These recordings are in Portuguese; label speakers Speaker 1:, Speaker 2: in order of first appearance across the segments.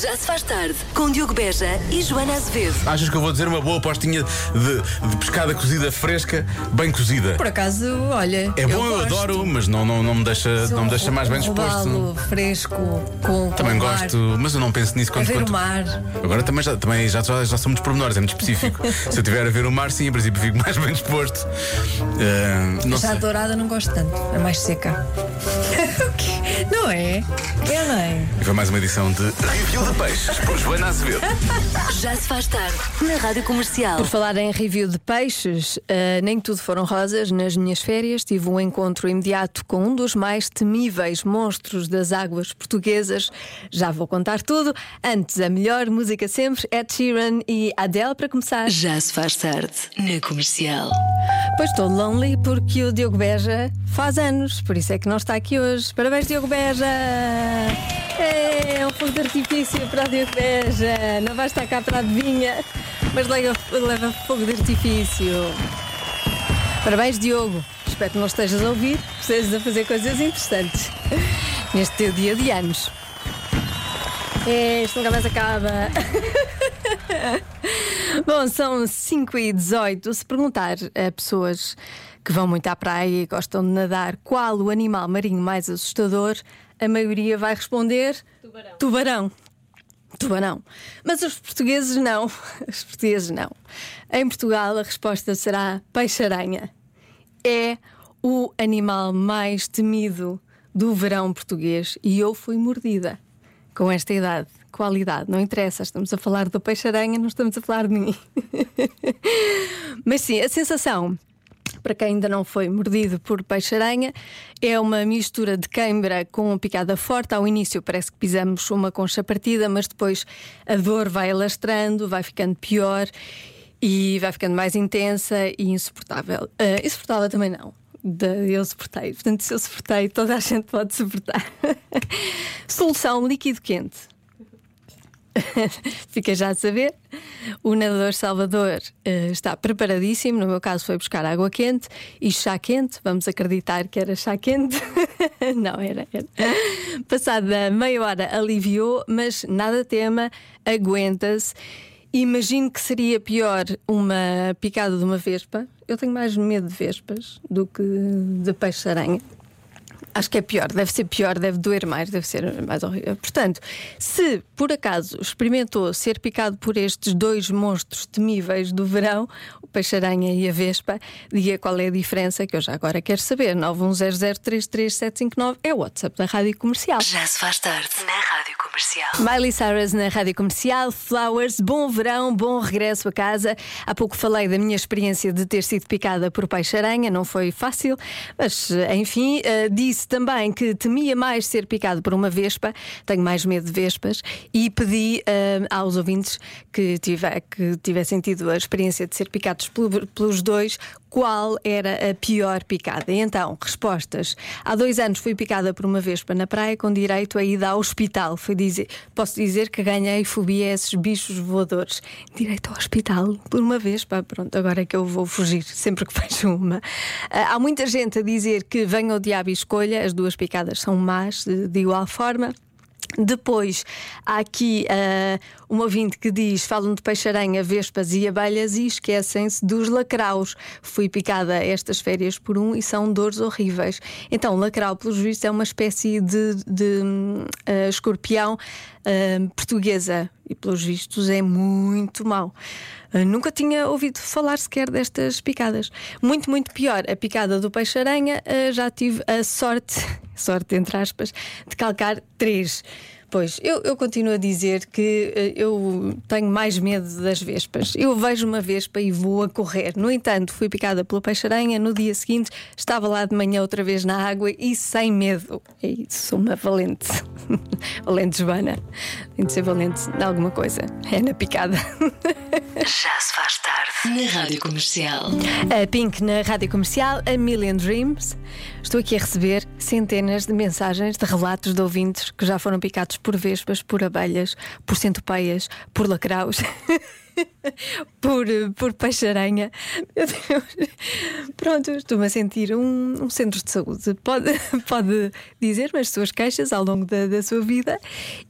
Speaker 1: Já se faz tarde com Diogo Beja e Joana Azevedo.
Speaker 2: Achas que eu vou dizer uma boa postinha de, de pescada cozida fresca, bem cozida?
Speaker 3: Por acaso, olha.
Speaker 2: É bom, eu,
Speaker 3: gosto.
Speaker 2: adoro, mas não, não, não me deixa, não me deixa mais bem disposto.
Speaker 3: Robalo, fresco, com.
Speaker 2: Também
Speaker 3: com
Speaker 2: gosto,
Speaker 3: mar,
Speaker 2: mas eu não penso nisso
Speaker 3: A
Speaker 2: quando
Speaker 3: ver
Speaker 2: quando-
Speaker 3: o mar.
Speaker 2: Agora também já, também já, já, já são muitos pormenores, é muito específico. Se eu tiver a ver o mar, sim, em princípio fico mais bem disposto. Eh, não
Speaker 3: Já a
Speaker 2: sei.
Speaker 3: dourada não gosto tanto, é mais seca. Não é? É, não é?
Speaker 2: E foi mais uma edição de Review de Peixes por Joana Azevedo.
Speaker 1: Já se faz tarde na Rádio Comercial.
Speaker 3: Por falar em review de peixes, eh, nem tudo foram rosas. Nas minhas férias tive um encontro imediato com um dos mais temíveis monstros das águas portuguesas. Já vou contar tudo. Antes, a melhor música sempre, Ed Sheeran e Adele para começar.
Speaker 1: Já se faz tarde na Comercial.
Speaker 3: Pois estou lonely porque o Diogo Beja faz anos, por isso é que não está aqui hoje. Parabéns, Diogo Beja! É um fogo de artifício para o Diogo Beja. Não estar cá para a adivinha, mas leva, leva fogo de artifício. Parabéns, Diogo. Espero que não estejas a ouvir, estejas a fazer coisas interessantes neste teu dia de anos. É, isto nunca mais acaba. Bom, são 5 e 18. Se perguntar a pessoas que vão muito à praia e gostam de nadar qual o animal marinho mais assustador, a maioria vai responder: Tubarão. Tubarão. Tubarão. Mas os portugueses não. Os portugueses não. Em Portugal a resposta será peixe-aranha. É o animal mais temido do verão português e eu fui mordida com esta idade. Qualidade, não interessa, estamos a falar do peixe-aranha, não estamos a falar de mim. Mas sim, a sensação, para quem ainda não foi mordido por peixe-aranha, é uma mistura de queimbra com picada forte. Ao início parece que pisamos uma concha partida, mas depois a dor vai alastrando, vai ficando pior e vai ficando mais intensa e insuportável. Ah, insuportável também não. De- eu suportei. Portanto, se eu suportei, toda a gente pode suportar. Solução líquido quente. Fica já a saber. O nadador Salvador eh, está preparadíssimo. No meu caso, foi buscar água quente e chá quente. Vamos acreditar que era chá quente. Não, era, era. Passada meia hora, aliviou, mas nada tema, aguenta-se. Imagino que seria pior uma picada de uma vespa. Eu tenho mais medo de vespas do que de peixe-aranha. Acho que é pior, deve ser pior, deve doer mais, deve ser mais horrível. Portanto, se por acaso experimentou ser picado por estes dois monstros temíveis do verão, o peixe-aranha e a vespa, diga qual é a diferença, que eu já agora quero saber. 910033759 é o WhatsApp da Rádio Comercial.
Speaker 1: Já se faz tarde na Rádio Comercial.
Speaker 3: Miley Cyrus na Rádio Comercial, Flowers, bom verão, bom regresso a casa. Há pouco falei da minha experiência de ter sido picada por peixe-aranha, não foi fácil, mas enfim, eh, disse também que temia mais ser picado por uma vespa, tenho mais medo de vespas, e pedi eh, aos ouvintes que, tive, que tivessem tido a experiência de ser picados pelo- pelos dois qual era a pior picada. E então, respostas. Há dois anos fui picada por uma vespa na praia com direito a ida ao hospital. Dizer, posso dizer que ganhei fobia a esses bichos voadores. Direito ao hospital por uma vespa. Pronto, agora é que eu vou fugir sempre que vejo uma. Ah, há muita gente a dizer que venha o diabo e escolha, as duas picadas são más, de igual forma. Depois há aqui ah, um ouvinte que diz: falam de peixe-aranha, vespas e abelhas e esquecem-se dos lacraus. Fui picada estas férias por um e são dores horríveis. Então, lacrau, pelos vistos, é uma espécie de, de, ah, escorpião ah, portuguesa e, pelos vistos, é muito mau. Ah, nunca tinha ouvido falar sequer destas picadas. Muito, muito pior. A picada do peixe-aranha, ah, já tive a sorte, sorte entre aspas, de calcar três. Pois, eu, eu continuo a dizer que eh, eu tenho mais medo das vespas. Eu vejo uma vespa e vou a correr. No entanto, fui picada pela peixe-aranha. No dia seguinte, estava lá de manhã outra vez na água e sem medo. É isso, sou uma valente. valente Joana. Tem de ser valente em alguma coisa. É na picada.
Speaker 1: Já se faz tarde na Rádio Comercial.
Speaker 3: A Pink na rádio comercial, a Million Dreams. Estou aqui a receber centenas de mensagens de relatos de ouvintes que já foram picados por vespas, por abelhas, por centopeias, por lacraus. por, por peixe-aranha. Meu Deus. Pronto, estou-me a sentir um, um, centro de saúde. Pode, pode dizer-me as suas queixas ao longo da, da, sua vida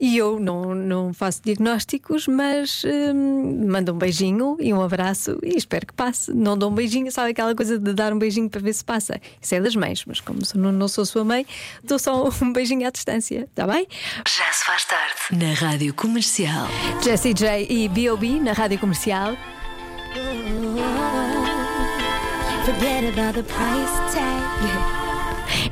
Speaker 3: e eu não, não faço diagnósticos, mas hum, mando um beijinho e um abraço e espero que passe. Não dou um beijinho, sabe aquela coisa de dar um beijinho para ver se passa? Isso é das mães, mas como não, não sou sua mãe, dou só um beijinho à distância, está bem?
Speaker 1: Já se faz tarde na Rádio Comercial.
Speaker 3: Jessie J e B.O.B. na Rádio Comercial. Price tag.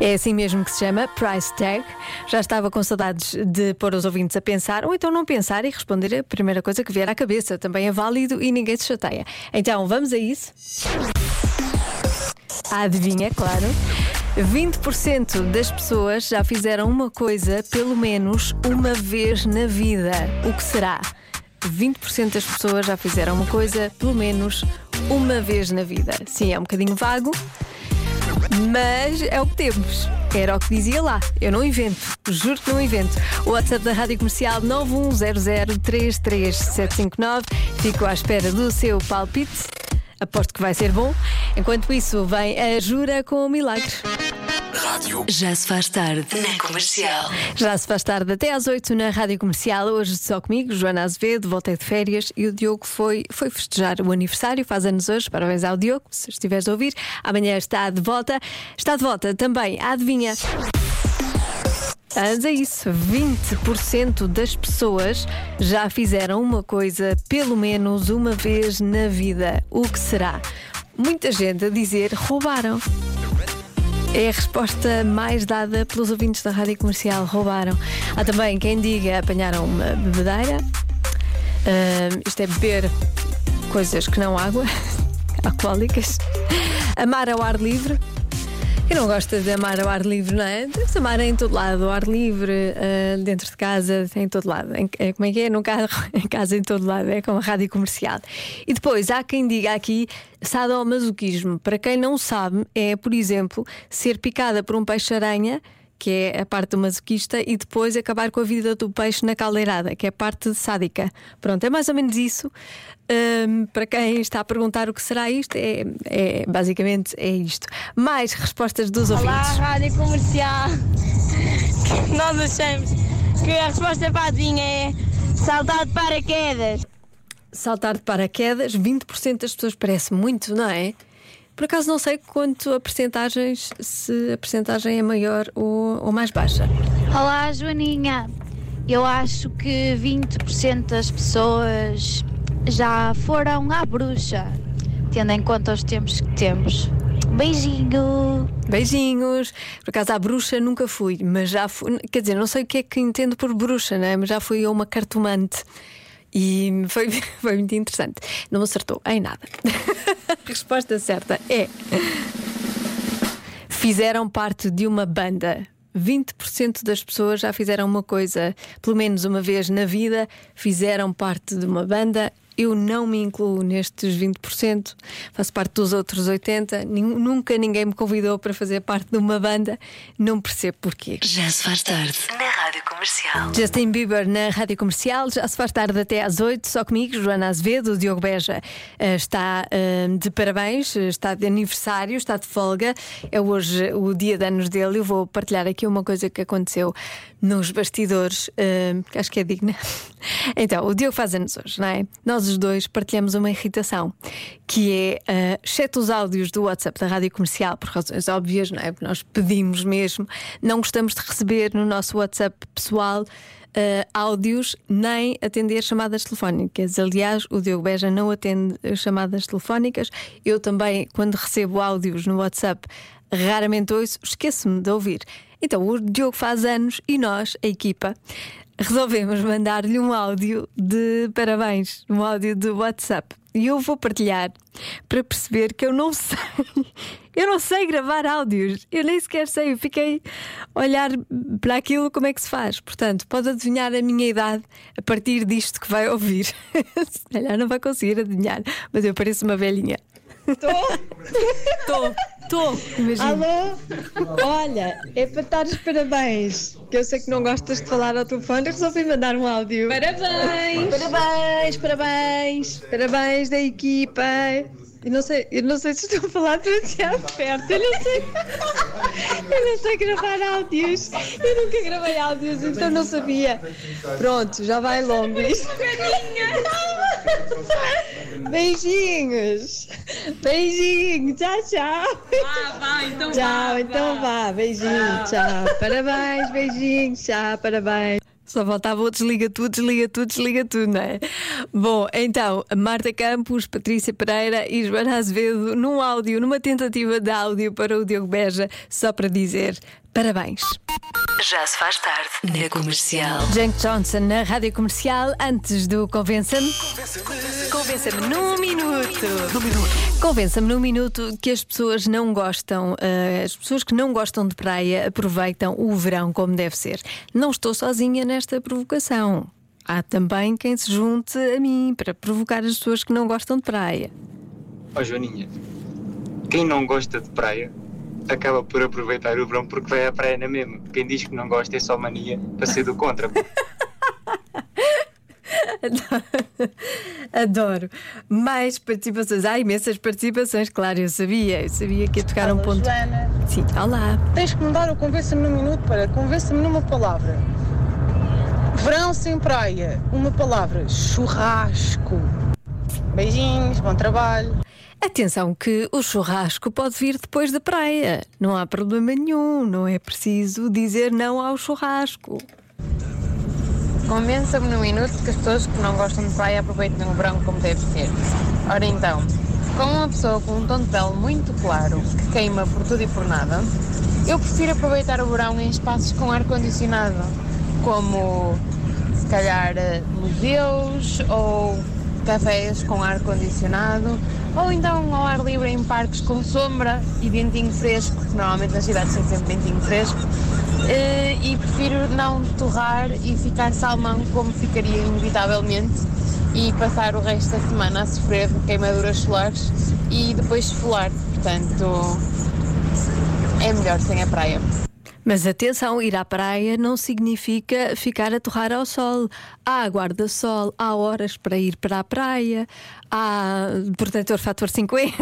Speaker 3: É assim mesmo que se chama, Price Tag. Já estava com saudades de pôr os ouvintes a pensar, ou então não pensar e responder a primeira coisa que vier à cabeça. Também é válido e ninguém se chateia. Então, vamos a isso? A adivinha, claro. 20% das pessoas já fizeram uma coisa pelo menos uma vez na vida. O que será? 20% das pessoas já fizeram uma coisa pelo menos uma vez na vida. Sim, é um bocadinho vago, mas é o que temos. Era o que dizia lá. Eu não invento, juro que não invento. O WhatsApp da Rádio Comercial 910033759. Fico à espera do seu palpite. Aposto que vai ser bom. Enquanto isso, vem a Jura com o Milagre.
Speaker 1: Rádio. Já se faz tarde na comercial.
Speaker 3: Já se faz tarde até às 8 na Rádio Comercial. Hoje só comigo, Joana Azevedo, voltei de férias e o Diogo foi, foi festejar o aniversário, faz anos hoje. Parabéns ao Diogo, se estiveres a ouvir. Amanhã está de volta. Está de volta também, adivinha. Mas é isso, 20% das pessoas já fizeram uma coisa pelo menos uma vez na vida. O que será? Muita gente a dizer roubaram. É a resposta mais dada pelos ouvintes da rádio comercial. Roubaram. Há também quem diga apanharam uma bebedeira. Uh, isto é beber coisas que não água, alcoólicas. Amar ao ar livre. Quem não gosta de amar ao ar livre, não é? Deve-se amar em todo lado, ao ar livre, uh, dentro de casa, em todo lado. Em, é, como é que é? No carro, em casa, em todo lado. É como a rádio comercial. E depois, há quem diga aqui sadomasoquismo. Para quem não sabe, é, por exemplo, ser picada por um peixe-aranha que é a parte do masoquista, e depois acabar com a vida do peixe na caldeirada, que é a parte sádica. Pronto, é mais ou menos isso. Um, para quem está a perguntar o que será isto, é, é basicamente é isto. Mais respostas dos
Speaker 4: Olá,
Speaker 3: ouvintes.
Speaker 4: Olá, Rádio Comercial. Nós achamos que a resposta para a adivinha é saltar de paraquedas.
Speaker 3: Saltar de paraquedas, 20% das pessoas parece muito, não é? Por acaso não sei quanto a percentagens, se a percentagem é maior ou, ou mais baixa.
Speaker 5: Olá, Joaninha. Eu acho que 20% das pessoas já foram à bruxa, tendo em conta os tempos que temos. Beijinho!
Speaker 3: Beijinhos! Por acaso à bruxa nunca fui, mas já fui. Quer dizer, não sei o que é que entendo por bruxa, né? mas já fui a uma cartomante. E foi, foi muito interessante. Não acertou em nada. A resposta certa é: fizeram parte de uma banda. 20% das pessoas já fizeram uma coisa, pelo menos uma vez na vida, fizeram parte de uma banda eu não me incluo nestes 20%, faço parte dos outros 80%. Nunca ninguém me convidou para fazer parte de uma banda, não percebo porquê.
Speaker 1: Já se faz tarde na Rádio Comercial.
Speaker 3: Justin Bieber na Rádio Comercial, já se faz tarde até às 8, só comigo, Joana Azevedo, o Diogo Beja eh, está eh, de parabéns, está de aniversário, está de folga. É hoje o dia de anos dele. Eu vou partilhar aqui uma coisa que aconteceu nos bastidores, uh, acho que é digna. Então, o Diogo faz anos hoje, não é? Nós os dois partilhamos uma irritação, que é, uh, exceto os áudios do WhatsApp da Rádio Comercial, por razões óbvias, não é? Porque nós pedimos mesmo, não gostamos de receber no nosso WhatsApp pessoal. Uh, áudios nem atender chamadas telefónicas. Aliás, o Diogo Beja não atende chamadas telefónicas. Eu também, quando recebo áudios no WhatsApp, raramente ouço, esqueço-me de ouvir. Então o Diogo faz anos e nós, a equipa, resolvemos mandar-lhe um áudio de parabéns, um áudio de WhatsApp. E eu vou partilhar para perceber que eu não sei, eu não sei gravar áudios, eu nem sequer sei, eu fiquei a olhar para aquilo como é que se faz. Portanto, pode adivinhar a minha idade a partir disto que vai ouvir. se calhar não vai conseguir adivinhar, mas eu pareço uma velhinha.
Speaker 6: Estou?
Speaker 3: Estou, estou.
Speaker 6: Alô? Olha, é para dar os parabéns. Que eu sei que não gostas de falar ao telefone, resolvi mandar um áudio. Parabéns! Parabéns, parabéns! Parabéns da equipa! Eu não sei, eu não sei se estou a falar demasiado perto, eu não sei. Eu não sei gravar áudios. Eu nunca gravei áudios, então não sabia. Pronto, já vai longo isto. Beijinhos! Beijinho! Tchau, tchau!
Speaker 7: Ah, vai, então
Speaker 6: Tchau, então vá, beijinho, tchau. Parabéns, beijinho, tchau, parabéns.
Speaker 3: Só faltava o desliga tudo, desliga tudo, desliga tudo, não é? Bom, então, Marta Campos, Patrícia Pereira e Joana Azevedo num áudio, numa tentativa de áudio para o Diogo Beja, só para dizer parabéns.
Speaker 1: Já se faz tarde na comercial.
Speaker 3: Jake Johnson na rádio comercial, antes do Convença-me. Convença-me num minuto. Convença-me num minuto que as pessoas não gostam, eh, as pessoas que não gostam de praia aproveitam o verão como deve ser. Não estou sozinha nesta provocação. Há também quem se junte a mim para provocar as pessoas que não gostam de praia.
Speaker 8: Ó Joaninha, quem não gosta de praia acaba por aproveitar o verão porque vai à praia na mesma. Quem diz que não gosta é só mania para ser do contra.
Speaker 3: Adoro. Mais participações. Há imensas participações, claro, eu sabia. Eu sabia que ia tocar um ponto.
Speaker 9: Joana,
Speaker 3: Sim, olá.
Speaker 9: tens que mudar o convença-me num minuto para convença-me numa palavra. Verão sem praia, uma palavra, churrasco. Beijinhos, bom trabalho.
Speaker 3: Atenção que o churrasco pode vir depois da praia. Não há problema nenhum, não é preciso dizer não ao churrasco.
Speaker 10: Convença-me num minuto que as pessoas que não gostam de praia aproveitem o verão como deve ser. Ora então, com uma pessoa com um tom de pele muito claro, que queima por tudo e por nada, eu prefiro aproveitar o verão em espaços com ar-condicionado, como se calhar eh, museus ou cafés com ar-condicionado, ou então ao ar livre em parques com sombra e ventinho fresco, que normalmente nas cidades tem sempre ventinho fresco. Eh, e prefiro não torrar e ficar salmão como ficaria inevitavelmente e passar o resto da semana a sofrer de queimaduras solares e depois esfolar. Portanto, é melhor sem a praia.
Speaker 3: Mas atenção, ir à praia não significa ficar a torrar ao sol. Há guarda-sol, há horas para ir para a praia, há protetor fator 50,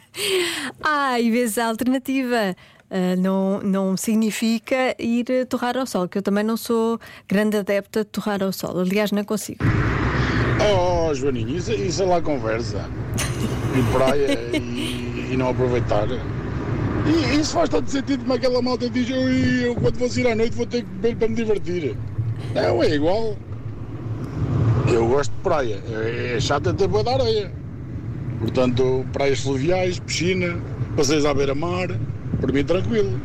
Speaker 3: há e vezes a alternativa. Ah, não, não significa ir a torrar ao sol, que eu também não sou grande adepta de torrar ao sol. Aliás, não consigo.
Speaker 11: Oh, Joaninho, isso, isso é lá conversa. Ir praia e, e não aproveitar. E isso faz todo sentido como aquela malta diz: eu, eu quando vou sair à noite vou ter que beber para me divertir. Não, é igual. Eu gosto de praia. É, é chato até boa da areia. Portanto, praias fluviais, piscina, passeios à beira-mar, para mim tranquilo.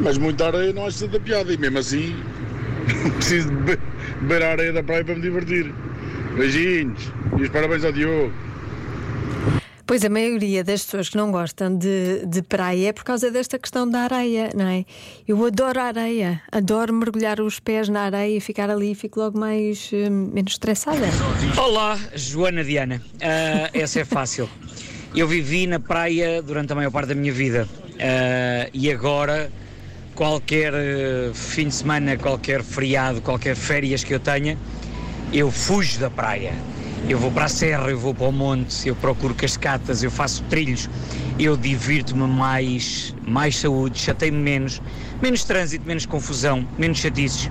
Speaker 11: Mas muita areia não acho tanta piada. E mesmo assim, preciso beber a areia da praia para me divertir. Beijinhos e os parabéns ao Diogo.
Speaker 3: Pois a maioria das pessoas que não gostam de, de praia é por causa desta questão da areia, não é? Eu adoro a areia, adoro mergulhar os pés na areia e ficar ali e fico logo mais eh, menos estressada.
Speaker 12: Olá, Joana Diana. Ah, essa é fácil. Eu vivi na praia durante a maior parte da minha vida Ah, e agora, qualquer eh, fim de semana, qualquer feriado, qualquer férias que eu tenha, eu fujo da praia. Eu vou para a serra, eu vou para o monte, eu procuro cascatas, eu faço trilhos, eu divirto-me mais, mais saúde, chatei-me menos, menos trânsito, menos confusão, menos chatices,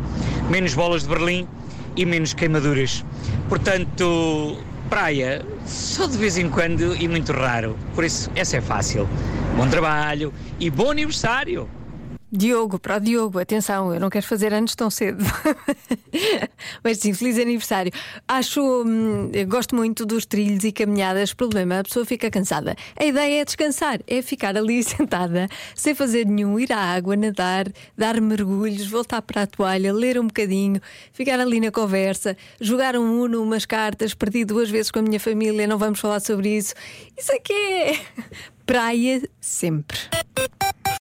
Speaker 12: menos bolas de Berlim e menos queimaduras. Portanto, praia, só de vez em quando e muito raro. Por isso, essa é fácil. Bom trabalho e bom aniversário!
Speaker 3: Diogo, para o Diogo, atenção, eu não quero fazer anos tão cedo. Mas sim, feliz aniversário. Acho, hum, gosto muito dos trilhos e caminhadas. Problema, a pessoa fica cansada. A ideia é descansar, é ficar ali sentada, sem fazer nenhum, ir à água, nadar, dar mergulhos, voltar para a toalha, ler um bocadinho, ficar ali na conversa, jogar um uno, umas cartas, perdi duas vezes com a minha família, não vamos falar sobre isso. Isso é que é praia sempre.